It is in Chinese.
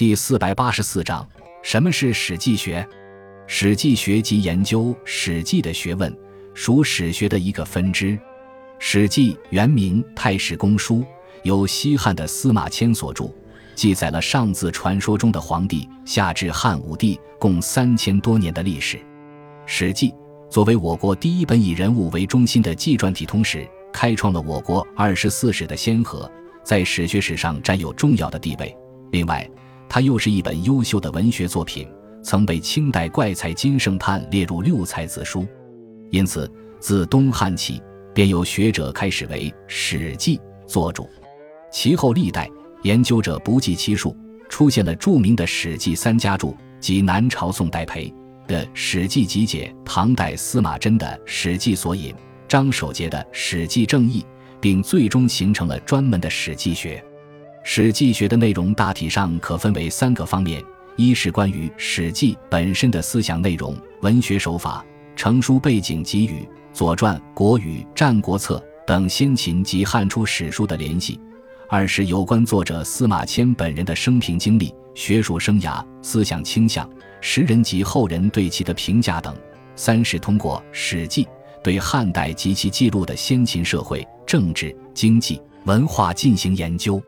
第四百八十四章：什么是史记学？史记学即研究史记的学问，属史学的一个分支。史记原名《太史公书》，由西汉的司马迁所著，记载了上自传说中的皇帝，下至汉武帝共三千多年的历史。史记作为我国第一本以人物为中心的纪传体通史，开创了我国二十四史的先河，在史学史上占有重要的地位。另外，它又是一本优秀的文学作品，曾被清代怪才金圣叹列入六才子书。因此，自东汉起。便有学者开始为《史记》作主，其后历代研究者不计其数，出现了著名的《史记》三家注，即南朝宋代裴的《史记集解》，唐代司马真的《史记索引》，张守节的《史记正义》，并最终形成了专门的史记学。史记学的内容大体上可分为三个方面：一是关于《史记》本身的思想内容、文学手法、成书背景给予。《左传》《国语》《战国策》等先秦及汉初史书的联系；二是有关作者司马迁本人的生平经历、学术生涯、思想倾向、时人及后人对其的评价等；三是通过《史记》对汉代及其记录的先秦社会、政治、经济、文化进行研究。